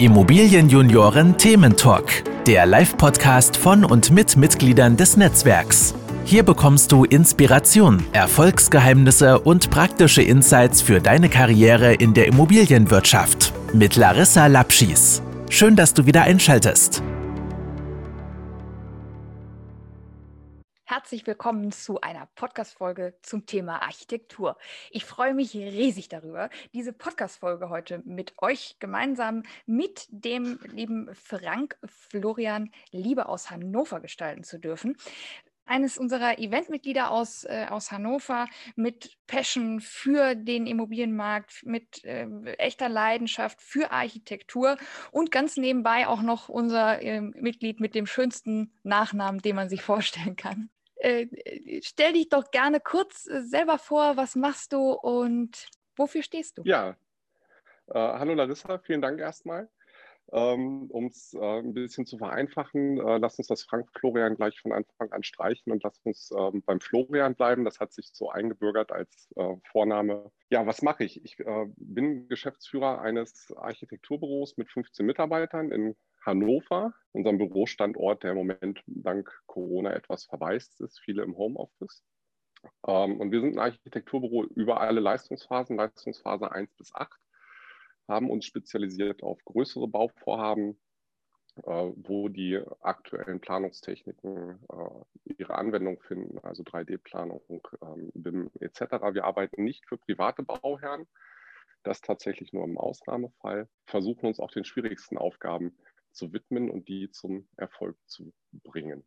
Immobilienjunioren Thementalk, der Live-Podcast von und mit Mitgliedern des Netzwerks. Hier bekommst du Inspiration, Erfolgsgeheimnisse und praktische Insights für deine Karriere in der Immobilienwirtschaft mit Larissa Lapschis. Schön, dass du wieder einschaltest. Herzlich willkommen zu einer Podcast-Folge zum Thema Architektur. Ich freue mich riesig darüber, diese Podcast-Folge heute mit euch gemeinsam mit dem lieben Frank Florian Liebe aus Hannover gestalten zu dürfen eines unserer Eventmitglieder aus, äh, aus Hannover mit Passion für den Immobilienmarkt, mit äh, echter Leidenschaft für Architektur und ganz nebenbei auch noch unser äh, Mitglied mit dem schönsten Nachnamen, den man sich vorstellen kann. Äh, stell dich doch gerne kurz äh, selber vor, was machst du und wofür stehst du? Ja, äh, hallo Larissa, vielen Dank erstmal. Ähm, um es äh, ein bisschen zu vereinfachen, äh, lass uns das Frank Florian gleich von Anfang an streichen und lass uns ähm, beim Florian bleiben. Das hat sich so eingebürgert als äh, Vorname. Ja, was mache ich? Ich bin Geschäftsführer eines Architekturbüros mit 15 Mitarbeitern in Hannover, unserem Bürostandort, der im Moment dank Corona etwas verwaist ist, viele im Homeoffice. Ähm, und wir sind ein Architekturbüro über alle Leistungsphasen, Leistungsphase 1 bis 8, haben uns spezialisiert auf größere Bauvorhaben, äh, wo die aktuellen Planungstechniken äh, ihre Anwendung finden, also 3D-Planung, ähm, BIM etc. Wir arbeiten nicht für private Bauherren, das tatsächlich nur im Ausnahmefall, versuchen uns auch den schwierigsten Aufgaben zu widmen und die zum Erfolg zu bringen.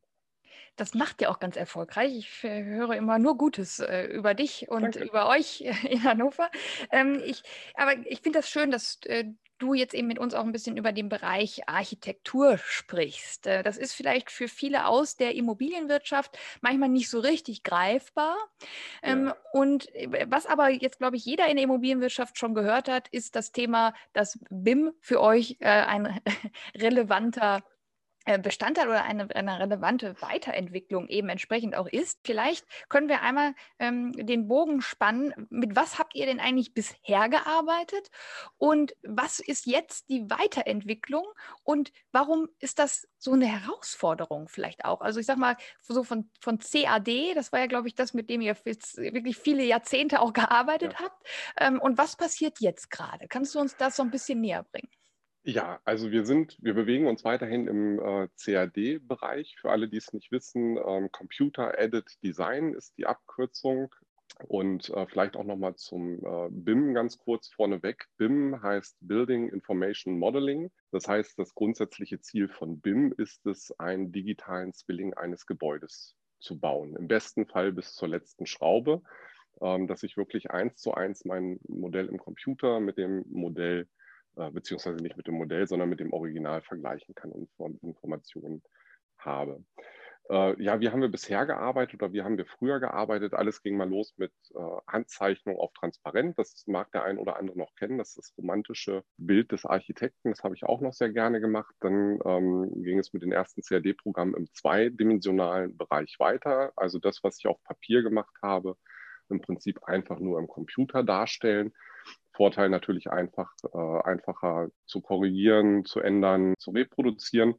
Das macht ja auch ganz erfolgreich. Ich höre immer nur Gutes äh, über dich und Danke. über euch in Hannover. Ähm, ich, aber ich finde das schön, dass äh, du jetzt eben mit uns auch ein bisschen über den Bereich Architektur sprichst. Äh, das ist vielleicht für viele aus der Immobilienwirtschaft manchmal nicht so richtig greifbar. Ähm, ja. Und äh, was aber jetzt, glaube ich, jeder in der Immobilienwirtschaft schon gehört hat, ist das Thema, dass BIM für euch äh, ein relevanter Bestandteil oder eine, eine, relevante Weiterentwicklung eben entsprechend auch ist. Vielleicht können wir einmal ähm, den Bogen spannen. Mit was habt ihr denn eigentlich bisher gearbeitet und was ist jetzt die Weiterentwicklung und warum ist das so eine Herausforderung vielleicht auch? Also ich sag mal, so von, von CAD, das war ja, glaube ich, das, mit dem ihr jetzt wirklich viele Jahrzehnte auch gearbeitet ja. habt. Ähm, und was passiert jetzt gerade? Kannst du uns das so ein bisschen näher bringen? Ja, also wir sind, wir bewegen uns weiterhin im äh, CAD-Bereich. Für alle, die es nicht wissen, ähm, Computer Added Design ist die Abkürzung. Und äh, vielleicht auch nochmal zum äh, BIM ganz kurz vorneweg. BIM heißt Building Information Modeling. Das heißt, das grundsätzliche Ziel von BIM ist es, einen digitalen Zwilling eines Gebäudes zu bauen. Im besten Fall bis zur letzten Schraube, ähm, dass ich wirklich eins zu eins mein Modell im Computer mit dem Modell beziehungsweise nicht mit dem Modell, sondern mit dem Original vergleichen kann und Informationen habe. Äh, ja, wie haben wir bisher gearbeitet oder wie haben wir früher gearbeitet? Alles ging mal los mit äh, Handzeichnung auf Transparent. Das mag der ein oder andere noch kennen. Das ist das romantische Bild des Architekten. Das habe ich auch noch sehr gerne gemacht. Dann ähm, ging es mit den ersten CAD-Programmen im zweidimensionalen Bereich weiter. Also das, was ich auf Papier gemacht habe, im Prinzip einfach nur im Computer darstellen. Vorteil natürlich einfach, äh, einfacher zu korrigieren, zu ändern, zu reproduzieren.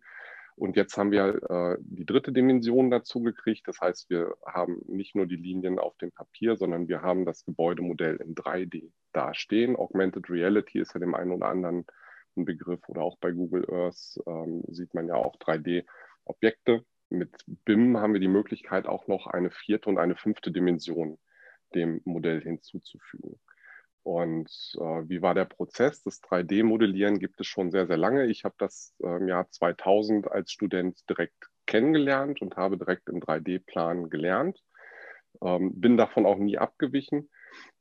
Und jetzt haben wir äh, die dritte Dimension dazu gekriegt. Das heißt, wir haben nicht nur die Linien auf dem Papier, sondern wir haben das Gebäudemodell in 3D dastehen. Augmented Reality ist ja dem einen oder anderen ein Begriff oder auch bei Google Earth ähm, sieht man ja auch 3D-Objekte. Mit BIM haben wir die Möglichkeit, auch noch eine vierte und eine fünfte Dimension dem Modell hinzuzufügen. Und äh, wie war der Prozess? Das 3D-Modellieren gibt es schon sehr, sehr lange. Ich habe das äh, im Jahr 2000 als Student direkt kennengelernt und habe direkt im 3D-Plan gelernt. Ähm, bin davon auch nie abgewichen.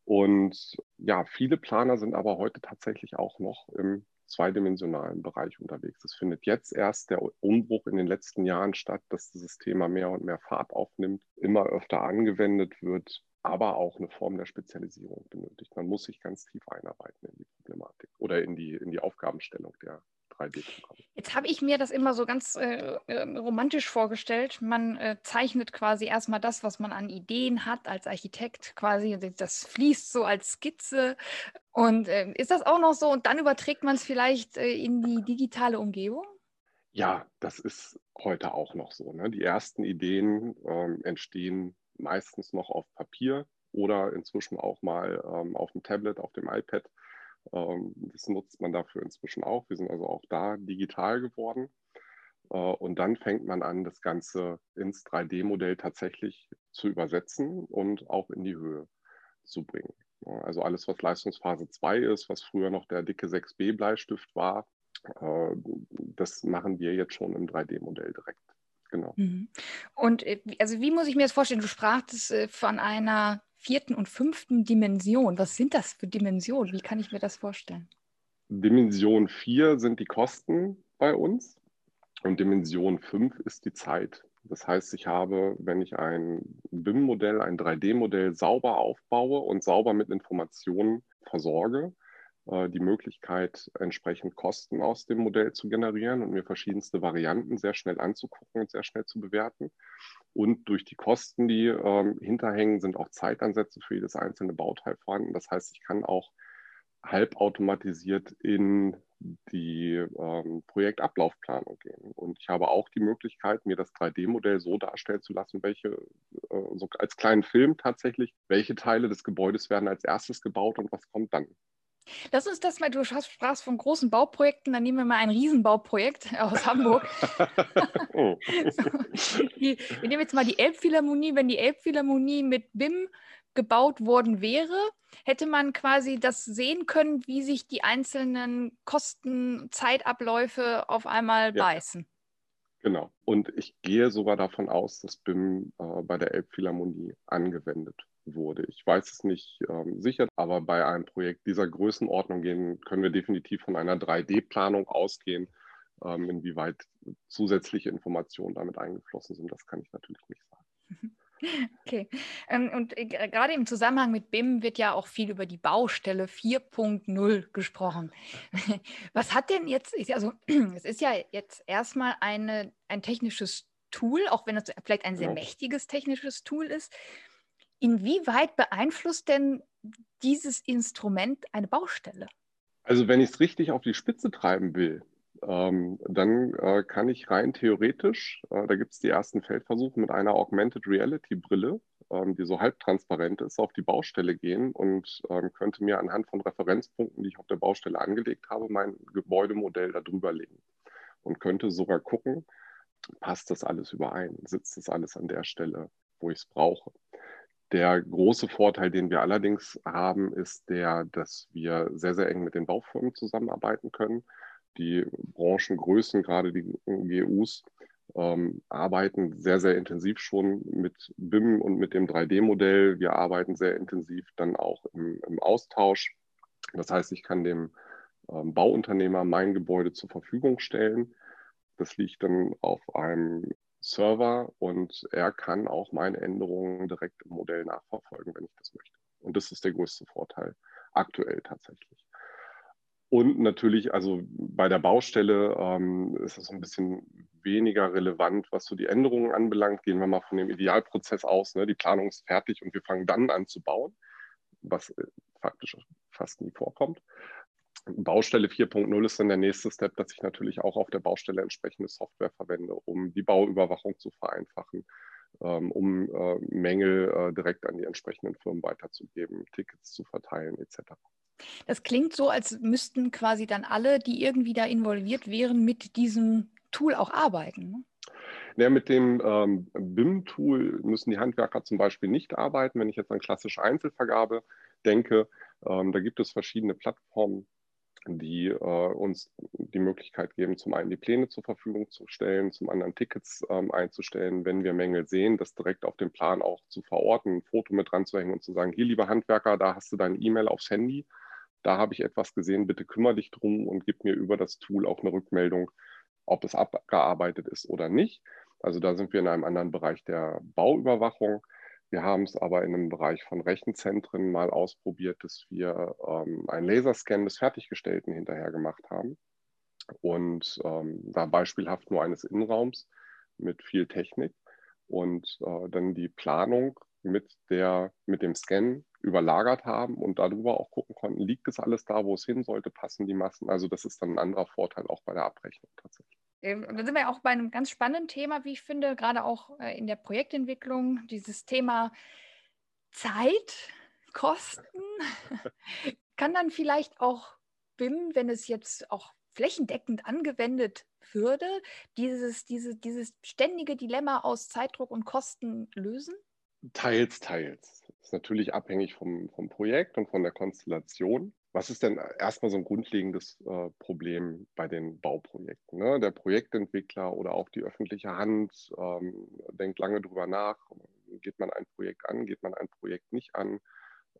Und ja, viele Planer sind aber heute tatsächlich auch noch im zweidimensionalen Bereich unterwegs. Es findet jetzt erst der Umbruch in den letzten Jahren statt, dass dieses Thema mehr und mehr Fahrt aufnimmt, immer öfter angewendet wird aber auch eine Form der Spezialisierung benötigt. Man muss sich ganz tief einarbeiten in die Problematik oder in die, in die Aufgabenstellung der 3D-Programme. Jetzt habe ich mir das immer so ganz äh, äh, romantisch vorgestellt. Man äh, zeichnet quasi erstmal das, was man an Ideen hat als Architekt, quasi das fließt so als Skizze Und äh, ist das auch noch so? Und dann überträgt man es vielleicht äh, in die digitale Umgebung? Ja, das ist heute auch noch so. Ne? Die ersten Ideen ähm, entstehen meistens noch auf Papier oder inzwischen auch mal ähm, auf dem Tablet, auf dem iPad. Ähm, das nutzt man dafür inzwischen auch. Wir sind also auch da digital geworden. Äh, und dann fängt man an, das Ganze ins 3D-Modell tatsächlich zu übersetzen und auch in die Höhe zu bringen. Also alles, was Leistungsphase 2 ist, was früher noch der dicke 6B-Bleistift war, äh, das machen wir jetzt schon im 3D-Modell direkt. Genau. Mhm. Und äh, also wie muss ich mir das vorstellen? Du sprachst äh, von einer vierten und fünften Dimension. Was sind das für Dimensionen? Wie kann ich mir das vorstellen? Dimension 4 sind die Kosten bei uns und Dimension 5 ist die Zeit. Das heißt, ich habe, wenn ich ein BIM-Modell, ein 3D-Modell sauber aufbaue und sauber mit Informationen versorge, die Möglichkeit, entsprechend Kosten aus dem Modell zu generieren und mir verschiedenste Varianten sehr schnell anzugucken und sehr schnell zu bewerten. Und durch die Kosten, die ähm, hinterhängen, sind auch Zeitansätze für jedes einzelne Bauteil vorhanden. Das heißt, ich kann auch halbautomatisiert in die ähm, Projektablaufplanung gehen. Und ich habe auch die Möglichkeit, mir das 3D-Modell so darstellen zu lassen, welche, äh, so als kleinen Film tatsächlich, welche Teile des Gebäudes werden als erstes gebaut und was kommt dann. Lass uns das mal, du sprachst von großen Bauprojekten, dann nehmen wir mal ein Riesenbauprojekt aus Hamburg. oh. so, die, wir nehmen jetzt mal die Elbphilharmonie. Wenn die Elbphilharmonie mit BIM gebaut worden wäre, hätte man quasi das sehen können, wie sich die einzelnen Kosten, Zeitabläufe auf einmal ja. beißen. Genau. Und ich gehe sogar davon aus, dass BIM äh, bei der Elbphilharmonie angewendet wurde. Ich weiß es nicht ähm, sicher, aber bei einem Projekt dieser Größenordnung gehen, können wir definitiv von einer 3D-Planung ausgehen. Ähm, inwieweit zusätzliche Informationen damit eingeflossen sind, das kann ich natürlich nicht sagen. Okay. Ähm, und äh, gerade im Zusammenhang mit BIM wird ja auch viel über die Baustelle 4.0 gesprochen. Was hat denn jetzt, also es ist ja jetzt erstmal eine, ein technisches Tool, auch wenn es vielleicht ein sehr genau. mächtiges technisches Tool ist. Inwieweit beeinflusst denn dieses Instrument eine Baustelle? Also wenn ich es richtig auf die Spitze treiben will, ähm, dann äh, kann ich rein theoretisch, äh, da gibt es die ersten Feldversuche mit einer Augmented Reality Brille, ähm, die so halbtransparent ist, auf die Baustelle gehen und ähm, könnte mir anhand von Referenzpunkten, die ich auf der Baustelle angelegt habe, mein Gebäudemodell darüber legen und könnte sogar gucken, passt das alles überein, sitzt das alles an der Stelle, wo ich es brauche. Der große Vorteil, den wir allerdings haben, ist der, dass wir sehr, sehr eng mit den Baufirmen zusammenarbeiten können die Branchengrößen, gerade die GUs, ähm, arbeiten sehr, sehr intensiv schon mit BIM und mit dem 3D-Modell. Wir arbeiten sehr intensiv dann auch im, im Austausch. Das heißt, ich kann dem ähm, Bauunternehmer mein Gebäude zur Verfügung stellen. Das liegt dann auf einem Server und er kann auch meine Änderungen direkt im Modell nachverfolgen, wenn ich das möchte. Und das ist der größte Vorteil aktuell tatsächlich. Und natürlich, also bei der Baustelle ähm, ist es ein bisschen weniger relevant, was so die Änderungen anbelangt. Gehen wir mal von dem Idealprozess aus. Ne? Die Planung ist fertig und wir fangen dann an zu bauen, was äh, faktisch fast nie vorkommt. Baustelle 4.0 ist dann der nächste Step, dass ich natürlich auch auf der Baustelle entsprechende Software verwende, um die Bauüberwachung zu vereinfachen, ähm, um äh, Mängel äh, direkt an die entsprechenden Firmen weiterzugeben, Tickets zu verteilen etc. Das klingt so, als müssten quasi dann alle, die irgendwie da involviert wären, mit diesem Tool auch arbeiten. Ne? Ja, mit dem ähm, BIM-Tool müssen die Handwerker zum Beispiel nicht arbeiten. Wenn ich jetzt an klassische Einzelvergabe denke, ähm, da gibt es verschiedene Plattformen, die äh, uns die Möglichkeit geben, zum einen die Pläne zur Verfügung zu stellen, zum anderen Tickets ähm, einzustellen, wenn wir Mängel sehen, das direkt auf dem Plan auch zu verorten, ein Foto mit dran zu hängen und zu sagen, hier, lieber Handwerker, da hast du deine E-Mail aufs Handy da habe ich etwas gesehen, bitte kümmere dich drum und gib mir über das Tool auch eine Rückmeldung, ob es abgearbeitet ist oder nicht. Also da sind wir in einem anderen Bereich der Bauüberwachung. Wir haben es aber in einem Bereich von Rechenzentren mal ausprobiert, dass wir ähm, einen Laserscan des Fertiggestellten hinterher gemacht haben. Und ähm, da beispielhaft nur eines Innenraums mit viel Technik und äh, dann die Planung mit, der, mit dem Scan überlagert haben und darüber auch gucken konnten, liegt es alles da, wo es hin sollte, passen die Massen. Also das ist dann ein anderer Vorteil auch bei der Abrechnung tatsächlich. Ähm, dann sind wir auch bei einem ganz spannenden Thema, wie ich finde, gerade auch äh, in der Projektentwicklung, dieses Thema Zeit, Kosten. Kann dann vielleicht auch BIM, wenn es jetzt auch flächendeckend angewendet würde, dieses, diese, dieses ständige Dilemma aus Zeitdruck und Kosten lösen? Teils, teils. Das ist natürlich abhängig vom, vom Projekt und von der Konstellation. Was ist denn erstmal so ein grundlegendes äh, Problem bei den Bauprojekten? Ne? Der Projektentwickler oder auch die öffentliche Hand ähm, denkt lange drüber nach. Geht man ein Projekt an, geht man ein Projekt nicht an?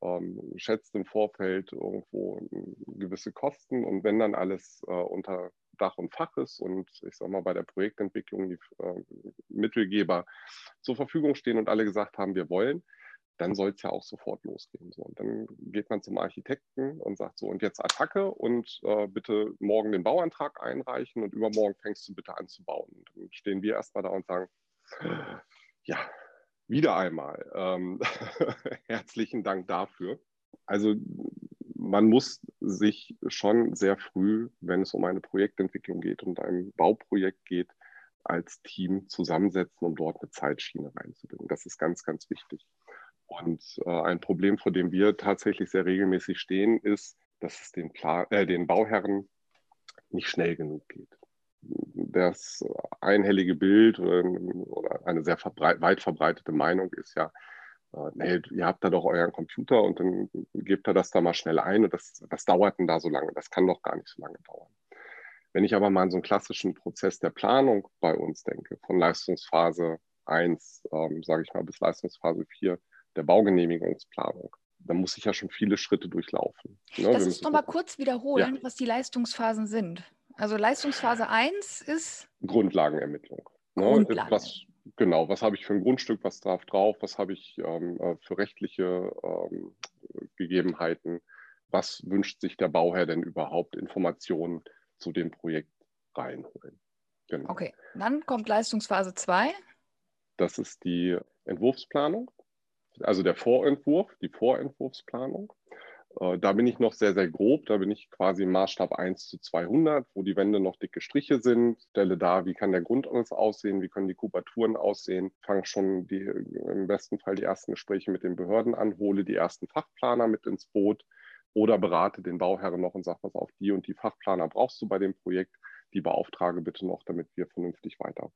Ähm, schätzt im Vorfeld irgendwo gewisse Kosten und wenn dann alles äh, unter Dach und Fach ist und ich sage mal bei der Projektentwicklung die äh, Mittelgeber zur Verfügung stehen und alle gesagt haben, wir wollen, dann soll es ja auch sofort losgehen. So, und dann geht man zum Architekten und sagt so, und jetzt Attacke und äh, bitte morgen den Bauantrag einreichen und übermorgen fängst du bitte an zu bauen. Und dann stehen wir erstmal da und sagen, ja, wieder einmal. Ähm, herzlichen Dank dafür. Also man muss sich schon sehr früh, wenn es um eine Projektentwicklung geht, um ein Bauprojekt geht, als Team zusammensetzen, um dort eine Zeitschiene reinzubringen. Das ist ganz, ganz wichtig. Und äh, ein Problem, vor dem wir tatsächlich sehr regelmäßig stehen, ist, dass es den, Plan, äh, den Bauherren nicht schnell genug geht. Das einhellige Bild oder, oder eine sehr verbreit, weit verbreitete Meinung ist ja, äh, nee, ihr habt da doch euren Computer und dann gebt ihr das da mal schnell ein und das, das dauert denn da so lange. Das kann doch gar nicht so lange dauern. Wenn ich aber mal an so einen klassischen Prozess der Planung bei uns denke, von Leistungsphase 1, ähm, sage ich mal, bis Leistungsphase 4, der Baugenehmigungsplanung. Da muss ich ja schon viele Schritte durchlaufen. Ne? Lass uns nochmal kurz wiederholen, ja. was die Leistungsphasen sind. Also Leistungsphase 1 ist Grundlagenermittlung. Ne? Grundlagen. Was, genau, was habe ich für ein Grundstück, was drauf drauf, was habe ich ähm, äh, für rechtliche ähm, Gegebenheiten, was wünscht sich der Bauherr denn überhaupt, Informationen zu dem Projekt reinholen. Genau. Okay, dann kommt Leistungsphase 2. Das ist die Entwurfsplanung also der Vorentwurf, die Vorentwurfsplanung. Äh, da bin ich noch sehr, sehr grob. Da bin ich quasi im Maßstab 1 zu 200, wo die Wände noch dicke Striche sind. Stelle da, wie kann der Grundriss aussehen, wie können die Kubaturen aussehen. Fange schon die, im besten Fall die ersten Gespräche mit den Behörden an, hole die ersten Fachplaner mit ins Boot oder berate den Bauherren noch und sage, was auf die und die Fachplaner brauchst du bei dem Projekt. Die beauftrage bitte noch, damit wir vernünftig weiter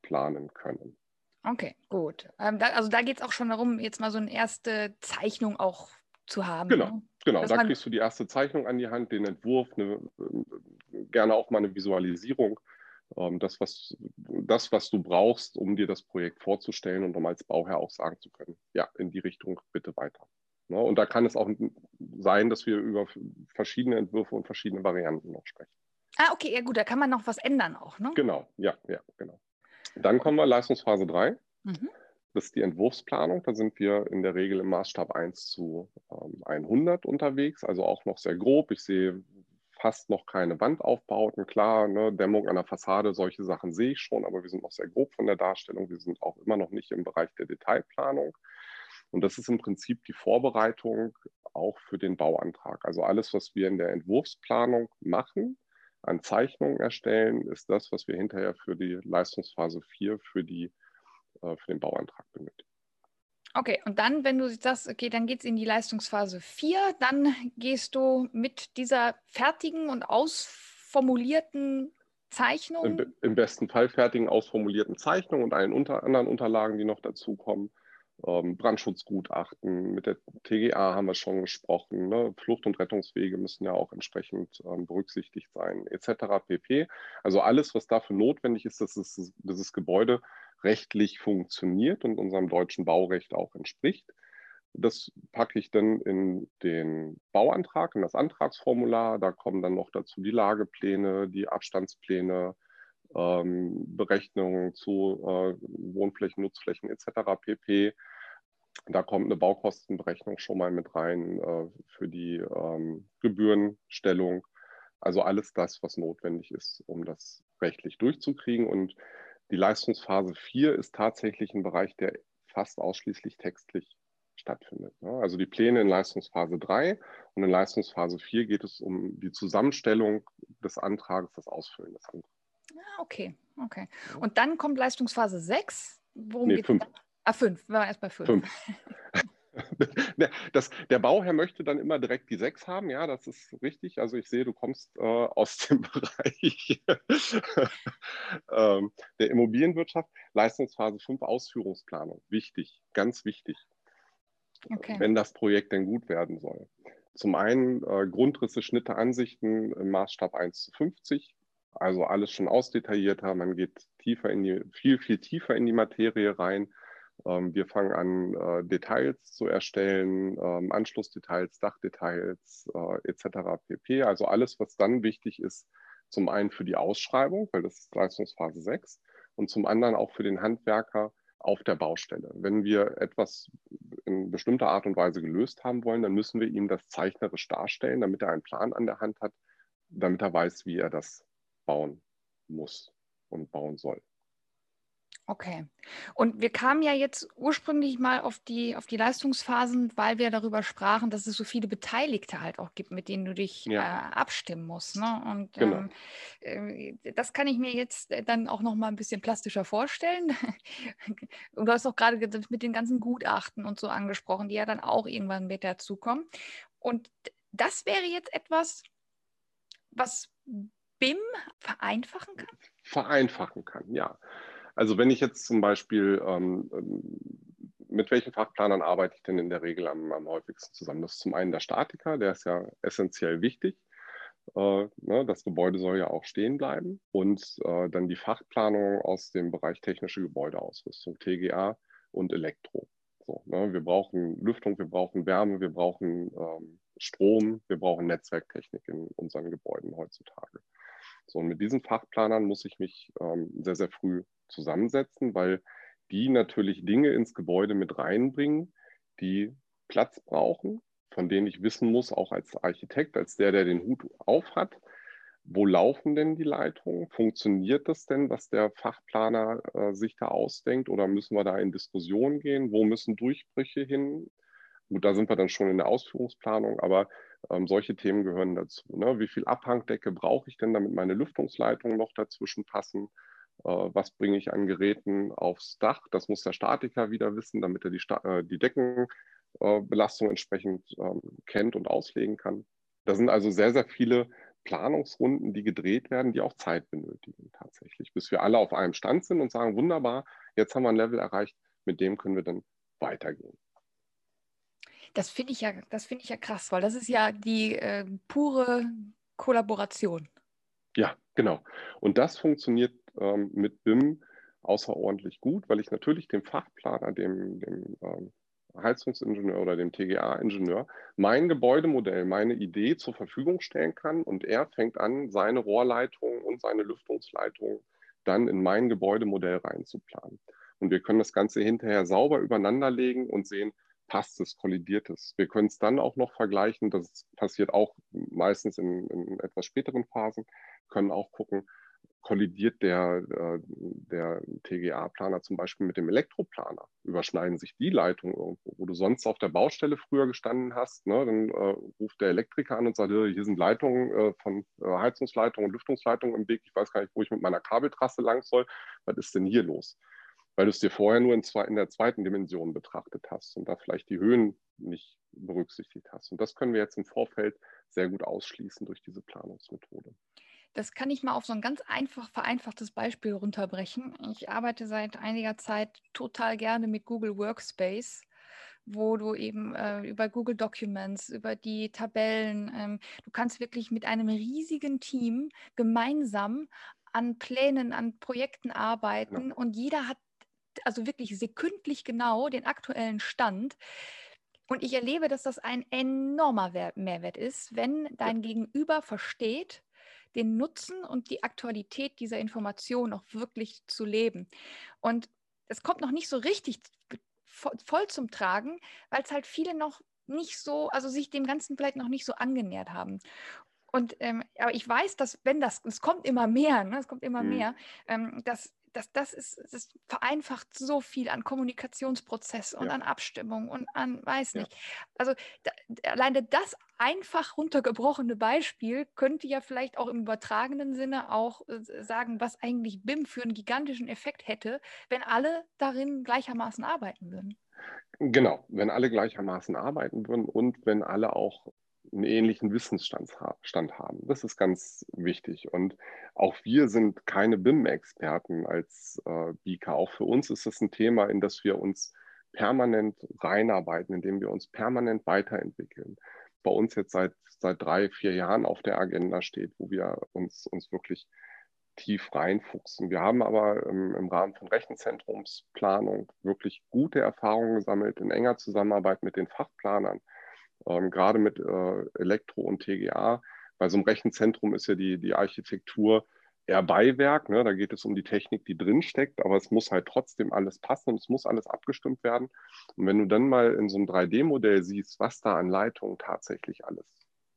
planen können. Okay, gut. Ähm, da, also da geht es auch schon darum, jetzt mal so eine erste Zeichnung auch zu haben. Genau, ne? genau. da kriegst du die erste Zeichnung an die Hand, den Entwurf, eine, gerne auch mal eine Visualisierung. Ähm, das, was, das, was du brauchst, um dir das Projekt vorzustellen und um als Bauherr auch sagen zu können, ja, in die Richtung bitte weiter. Ne? Und da kann es auch sein, dass wir über verschiedene Entwürfe und verschiedene Varianten noch sprechen. Ah, okay, ja gut, da kann man noch was ändern auch, ne? Genau, ja, ja, genau. Dann kommen wir Leistungsphase 3. Mhm. Das ist die Entwurfsplanung. Da sind wir in der Regel im Maßstab 1 zu ähm, 100 unterwegs, also auch noch sehr grob. Ich sehe fast noch keine Wandaufbauten. Klar, ne, Dämmung an der Fassade, solche Sachen sehe ich schon, aber wir sind noch sehr grob von der Darstellung. Wir sind auch immer noch nicht im Bereich der Detailplanung. Und das ist im Prinzip die Vorbereitung auch für den Bauantrag. Also alles, was wir in der Entwurfsplanung machen, an Zeichnungen erstellen, ist das, was wir hinterher für die Leistungsphase 4 für, die, äh, für den Bauantrag benötigen. Okay, und dann, wenn du sagst, okay, dann geht es in die Leistungsphase 4, dann gehst du mit dieser fertigen und ausformulierten Zeichnung. Im, Im, besten Fall fertigen, ausformulierten Zeichnungen und allen unter, anderen Unterlagen, die noch dazukommen, ähm, Brandschutzgutachten, mit der TGA haben wir schon gesprochen, ne? Flucht- und Rettungswege müssen ja auch entsprechend ähm, berücksichtigt sein, etc. pp. Also alles, was dafür notwendig ist, dass es, dieses Gebäude rechtlich funktioniert und unserem deutschen Baurecht auch entspricht. Das packe ich dann in den Bauantrag, in das Antragsformular. Da kommen dann noch dazu die Lagepläne, die Abstandspläne, ähm, Berechnungen zu äh, Wohnflächen, Nutzflächen etc. pp. Da kommt eine Baukostenberechnung schon mal mit rein äh, für die ähm, Gebührenstellung. Also alles das, was notwendig ist, um das rechtlich durchzukriegen. Und die Leistungsphase 4 ist tatsächlich ein Bereich, der fast ausschließlich textlich stattfindet. Ne? Also die Pläne in Leistungsphase 3 und in Leistungsphase 4 geht es um die Zusammenstellung des Antrags, das Ausfüllen des Antrags. Ah, okay, okay. Und dann kommt Leistungsphase 6. Worum nee, geht es? Ah, 5. Wir waren erst bei 5. 5. Das, der Bauherr möchte dann immer direkt die 6 haben, ja, das ist richtig. Also ich sehe, du kommst äh, aus dem Bereich ähm, der Immobilienwirtschaft. Leistungsphase 5 Ausführungsplanung, wichtig, ganz wichtig, okay. wenn das Projekt denn gut werden soll. Zum einen äh, Grundrisse, Schnitte, Ansichten im Maßstab 1 zu 50, also alles schon ausdetaillierter, man geht tiefer in die, viel, viel tiefer in die Materie rein ähm, wir fangen an, äh, Details zu erstellen, ähm, Anschlussdetails, Dachdetails äh, etc. pp. Also alles, was dann wichtig ist, zum einen für die Ausschreibung, weil das ist Leistungsphase 6, und zum anderen auch für den Handwerker auf der Baustelle. Wenn wir etwas in bestimmter Art und Weise gelöst haben wollen, dann müssen wir ihm das zeichnerisch darstellen, damit er einen Plan an der Hand hat, damit er weiß, wie er das bauen muss und bauen soll. Okay. Und wir kamen ja jetzt ursprünglich mal auf die, auf die Leistungsphasen, weil wir darüber sprachen, dass es so viele Beteiligte halt auch gibt, mit denen du dich ja. äh, abstimmen musst. Ne? Und genau. ähm, äh, das kann ich mir jetzt äh, dann auch noch mal ein bisschen plastischer vorstellen. und du hast auch gerade mit den ganzen Gutachten und so angesprochen, die ja dann auch irgendwann mit dazukommen. Und das wäre jetzt etwas, was BIM vereinfachen kann? Vereinfachen kann, ja. Also wenn ich jetzt zum Beispiel, ähm, ähm, mit welchen Fachplanern arbeite ich denn in der Regel am, am, häufigsten zusammen? Das ist zum einen der Statiker, der ist ja essentiell wichtig. Äh, ne, das Gebäude soll ja auch stehen bleiben. Und äh, dann die Fachplanung aus dem Bereich technische Gebäudeausrüstung, TGA und Elektro. So, ne, wir brauchen Lüftung, wir brauchen Wärme, wir brauchen ähm, Strom, wir brauchen Netzwerktechnik in unseren Gebäuden heutzutage. So, und mit diesen Fachplanern muss ich mich ähm, sehr, sehr früh zusammensetzen, weil die natürlich Dinge ins Gebäude mit reinbringen, die Platz brauchen, von denen ich wissen muss, auch als Architekt, als der, der den Hut auf hat, wo laufen denn die Leitungen? Funktioniert das denn, was der Fachplaner äh, sich da ausdenkt? Oder müssen wir da in Diskussion gehen? Wo müssen Durchbrüche hin? Gut, da sind wir dann schon in der Ausführungsplanung, aber ähm, solche Themen gehören dazu. Ne? Wie viel Abhangdecke brauche ich denn, damit meine Lüftungsleitungen noch dazwischen passen? Äh, was bringe ich an Geräten aufs Dach. Das muss der Statiker wieder wissen, damit er die, Sta äh, die Deckenbelastung entsprechend ähm, kennt und auslegen kann. Da sind also sehr, sehr viele Planungsrunden, die gedreht werden, die auch Zeit benötigen tatsächlich, bis wir alle auf einem Stand sind und sagen, wunderbar, jetzt haben wir ein Level erreicht, mit dem können wir dann weitergehen. Das finde ich ja, das ich ja krass, weil das ist ja die äh, pure Kollaboration. Ja, genau. Und das funktioniert ähm, mit BIM außerordentlich gut, weil ich natürlich dem Fachplaner, dem, dem ähm, Heizungsingenieur oder dem TGA-Ingenieur mein Gebäudemodell, meine Idee zur Verfügung stellen kann und er fängt an, seine Rohrleitung und seine Lüftungsleitung dann in mein Gebäudemodell reinzuplanen. Und wir können das Ganze hinterher sauber übereinanderlegen und sehen, passt es, kollidiert es. Wir können es dann auch noch vergleichen, das passiert auch meistens in, in etwas späteren Phasen, können auch gucken, kollidiert der, äh, der TGA-Planer zum Beispiel mit dem Elektroplaner? Überschneiden sich die Leitungen irgendwo, wo du sonst auf der Baustelle früher gestanden hast? Ne? Dann äh, ruft der Elektriker an und sagt, hier sind Leitungen äh, von äh, Heizungsleitungen und Lüftungsleitungen im Weg. Ich weiß gar nicht, wo ich mit meiner Kabeltrasse lang soll. Was ist denn hier los? Weil du es dir vorher nur in, zwei, in der zweiten Dimension betrachtet hast und da vielleicht die Höhen nicht berücksichtigt hast. Und das können wir jetzt im Vorfeld sehr gut ausschließen durch diese Planungsmethode. Das kann ich mal auf so ein ganz einfach vereinfachtes Beispiel runterbrechen. Ich arbeite seit einiger Zeit total gerne mit Google Workspace wo du eben äh, über Google Documents, über die Tabellen, ähm, du kannst wirklich mit einem riesigen Team gemeinsam an Plänen, an Projekten arbeiten ja. und jeder hat also wirklich sekündlich genau den aktuellen Stand. Und ich erlebe, dass das ein enormer Mehrwert ist, wenn dein Gegenüber versteht, den Nutzen und die Aktualität dieser Information auch wirklich zu leben. Und es kommt noch nicht so richtig voll zum Tragen, weil es halt viele noch nicht so, also sich dem Ganzen vielleicht noch nicht so angenähert haben. Und ähm, aber ich weiß, dass wenn das, es kommt immer mehr, ne, es kommt immer mhm. mehr, ähm, dass das, das, ist, das vereinfacht so viel an Kommunikationsprozess und ja. an Abstimmung und an, weiß nicht. Ja. Also da, alleine das einfach runtergebrochene Beispiel könnte ja vielleicht auch im übertragenen Sinne auch äh, sagen, was eigentlich BIM für einen gigantischen Effekt hätte, wenn alle darin gleichermaßen arbeiten würden. Genau, wenn alle gleichermaßen arbeiten würden und wenn alle auch einen ähnlichen Wissensstand haben. Das ist ganz wichtig. Und auch wir sind keine BIM-Experten als äh, BIKA. Auch für uns ist das ein Thema, in das wir uns permanent reinarbeiten, in dem wir uns permanent weiterentwickeln. Bei uns jetzt seit, seit drei, vier Jahren auf der Agenda steht, wo wir uns, uns wirklich tief reinfuchsen. Wir haben aber im, im Rahmen von Rechenzentrumsplanung wirklich gute Erfahrungen gesammelt in enger Zusammenarbeit mit den Fachplanern ähm, gerade mit äh, Elektro und TGA. Bei so einem Rechenzentrum ist ja die, die Architektur eher Beiwerk. Ne? Da geht es um die Technik, die drinsteckt, aber es muss halt trotzdem alles passen und es muss alles abgestimmt werden. Und wenn du dann mal in so einem 3D-Modell siehst, was da an Leitungen tatsächlich alles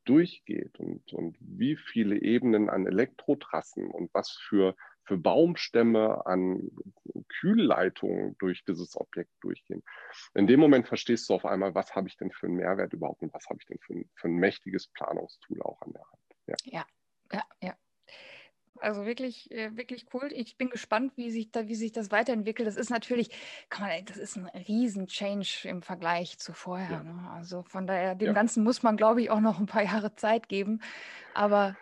durchgeht und, und wie viele Ebenen an Elektrotrassen und was für für Baumstämme an Kühlleitungen durch dieses Objekt durchgehen. In dem Moment verstehst du auf einmal, was habe ich denn für einen Mehrwert überhaupt und was habe ich denn für ein, für ein mächtiges Planungstool auch an der Hand. Ja, ja, ja. ja. Also wirklich, äh, wirklich cool. Ich bin gespannt, wie sich, da, wie sich das weiterentwickelt. Das ist natürlich, kann man, das ist ein Riesen-Change im Vergleich zu vorher. Ja. Ne? Also von daher, dem ja. Ganzen muss man, glaube ich, auch noch ein paar Jahre Zeit geben. Aber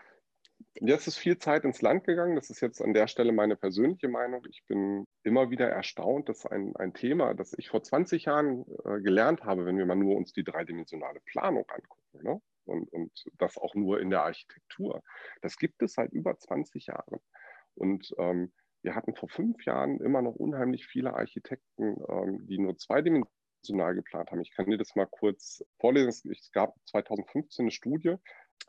Jetzt ist viel Zeit ins Land gegangen. Das ist jetzt an der Stelle meine persönliche Meinung. Ich bin immer wieder erstaunt, dass ein, ein Thema, das ich vor 20 Jahren äh, gelernt habe, wenn wir mal nur uns die dreidimensionale Planung angucken, ne? und, und das auch nur in der Architektur, das gibt es seit über 20 Jahren. Und ähm, wir hatten vor fünf Jahren immer noch unheimlich viele Architekten, ähm, die nur zweidimensional geplant haben. Ich kann dir das mal kurz vorlesen. Es gab 2015 eine Studie,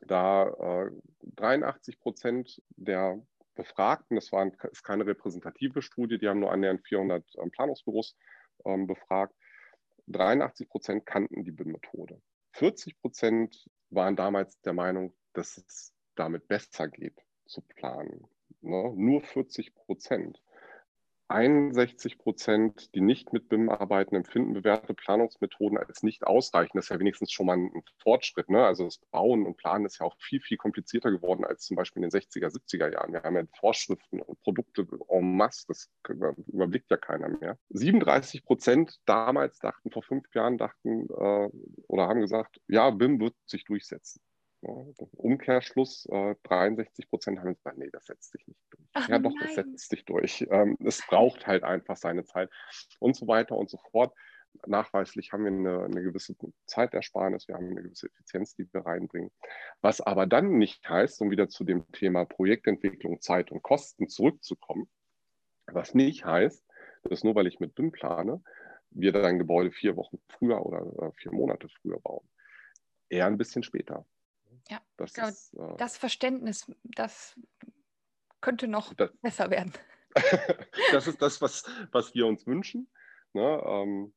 da äh, 83 Prozent der Befragten, das war ist keine repräsentative Studie, die haben nur annähernd 400 ähm, Planungsbüros ähm, befragt, 83 Prozent kannten die BIM-Methode. 40 Prozent waren damals der Meinung, dass es damit besser geht zu planen. Ne? Nur 40 Prozent. 61 Prozent, die nicht mit BIM arbeiten, empfinden bewährte Planungsmethoden als nicht ausreichend. Das ist ja wenigstens schon mal ein Fortschritt. Ne? Also das Bauen und Planen ist ja auch viel, viel komplizierter geworden als zum Beispiel in den 60er, 70er Jahren. Wir haben ja Vorschriften und Produkte en masse, das überblickt ja keiner mehr. 37 Prozent damals dachten, vor fünf Jahren dachten äh, oder haben gesagt, ja, BIM wird sich durchsetzen. Umkehrschluss, äh, 63 Prozent haben gesagt, nee, das setzt sich nicht durch. Ach, ja, doch, nein. das setzt sich durch. Ähm, es braucht halt einfach seine Zeit und so weiter und so fort. Nachweislich haben wir eine, eine gewisse Zeitersparnis, wir haben eine gewisse Effizienz, die wir reinbringen. Was aber dann nicht heißt, um wieder zu dem Thema Projektentwicklung, Zeit und Kosten zurückzukommen, was nicht heißt, dass nur weil ich mit BIM plane, wir dann Gebäude vier Wochen früher oder äh, vier Monate früher bauen. Eher ein bisschen später. Ja, das, glaube, ist, äh, das Verständnis, das könnte noch das, besser werden. das ist das, was, was wir uns wünschen. Ne? Ähm,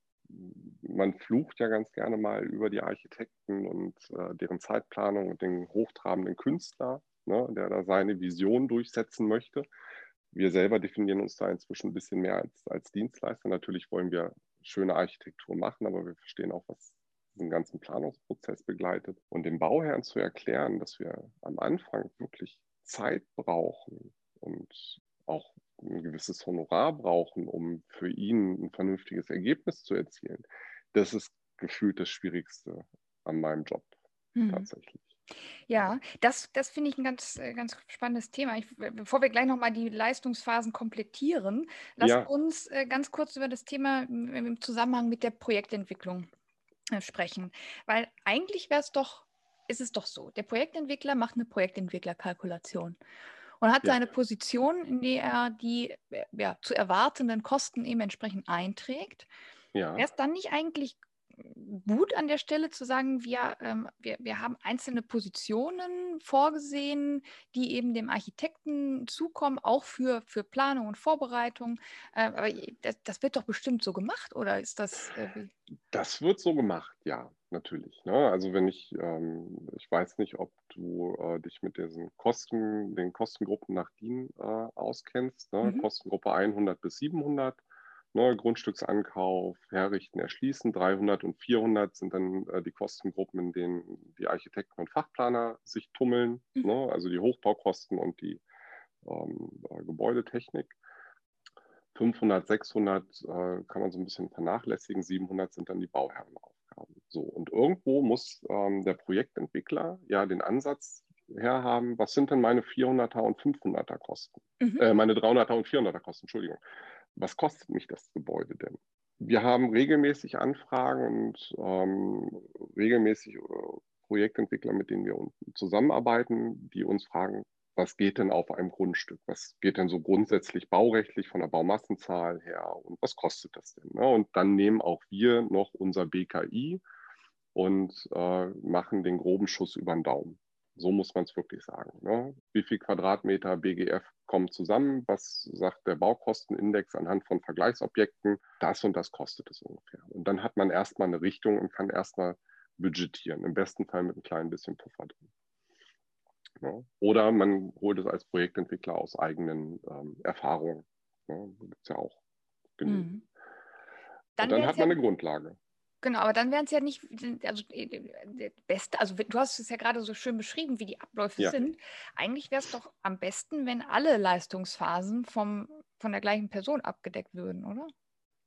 man flucht ja ganz gerne mal über die Architekten und äh, deren Zeitplanung und den hochtrabenden Künstler, ne, der da seine Vision durchsetzen möchte. Wir selber definieren uns da inzwischen ein bisschen mehr als, als Dienstleister. Natürlich wollen wir schöne Architektur machen, aber wir verstehen auch, was diesen ganzen Planungsprozess begleitet und dem Bauherrn zu erklären, dass wir am Anfang wirklich Zeit brauchen und auch ein gewisses Honorar brauchen, um für ihn ein vernünftiges Ergebnis zu erzielen, das ist gefühlt das Schwierigste an meinem Job mhm. tatsächlich. Ja, das, das finde ich ein ganz, äh, ganz spannendes Thema. Ich, bevor wir gleich nochmal die Leistungsphasen komplettieren, lass ja. uns äh, ganz kurz über das Thema im Zusammenhang mit der Projektentwicklung sprechen. Weil eigentlich wäre es doch, ist es doch so, der Projektentwickler macht eine Projektentwicklerkalkulation und hat ja. seine Position, in die er die äh, ja, zu erwartenden Kosten eben entsprechend einträgt. Ja. Wäre es dann nicht eigentlich gut an der Stelle zu sagen, wir, ähm, wir, wir haben einzelne Positionen vorgesehen, die eben dem Architekten zukommen, auch für, für Planung und Vorbereitung. Äh, aber das, das, wird doch bestimmt so gemacht, oder ist das? Äh, das wird so gemacht, ja. natürlich. Ne? Also wenn ich, ähm, ich weiß nicht, ob du äh, dich mit diesen Kosten, den Kostengruppen nach DIN äh, auskennst. Ne? Mhm. Kostengruppe 100 bis 700. Ne? Grundstücksankauf, Herrichten, Erschließen. 300 und 400 sind dann äh, die Kostengruppen, in denen die Architekten und Fachplaner sich tummeln. Mhm. Ne? Also die Hochbaukosten und die ähm, äh, Gebäudetechnik. 500, 600 äh, kann man so ein bisschen vernachlässigen. 700 sind dann die Bauherrenaufgaben. So, und irgendwo muss ähm, der Projektentwickler ja den Ansatz herhaben, was sind denn meine 400er und 500er Kosten? Mhm. Äh, meine 300er und 400er Kosten, Entschuldigung. Was kostet mich das Gebäude denn? Wir haben regelmäßig Anfragen und ähm, regelmäßig äh, Projektentwickler, mit denen wir zusammenarbeiten, die uns fragen, was geht denn auf einem Grundstück? Was geht denn so grundsätzlich baurechtlich von der Baumassenzahl her und was kostet das denn? Ne? Und dann nehmen auch wir noch unser BKI und äh, machen den groben Schuss über den Daumen. So muss man es wirklich sagen. Ne? Wie viel Quadratmeter BGF kommen zusammen? Was sagt der Baukostenindex anhand von Vergleichsobjekten? Das und das kostet es ungefähr. Und dann hat man erstmal eine Richtung und kann erstmal budgetieren. Im besten Fall mit einem kleinen bisschen Puffer drin. Ne? Oder man holt es als Projektentwickler aus eigenen ähm, Erfahrungen. Ne? Gibt es ja auch genügend. Mhm. Dann, dann hat man ja, eine Grundlage. Genau, aber dann wären es ja nicht, also äh, beste, also du hast es ja gerade so schön beschrieben, wie die Abläufe ja. sind. Eigentlich wäre es doch am besten, wenn alle Leistungsphasen vom, von der gleichen Person abgedeckt würden, oder?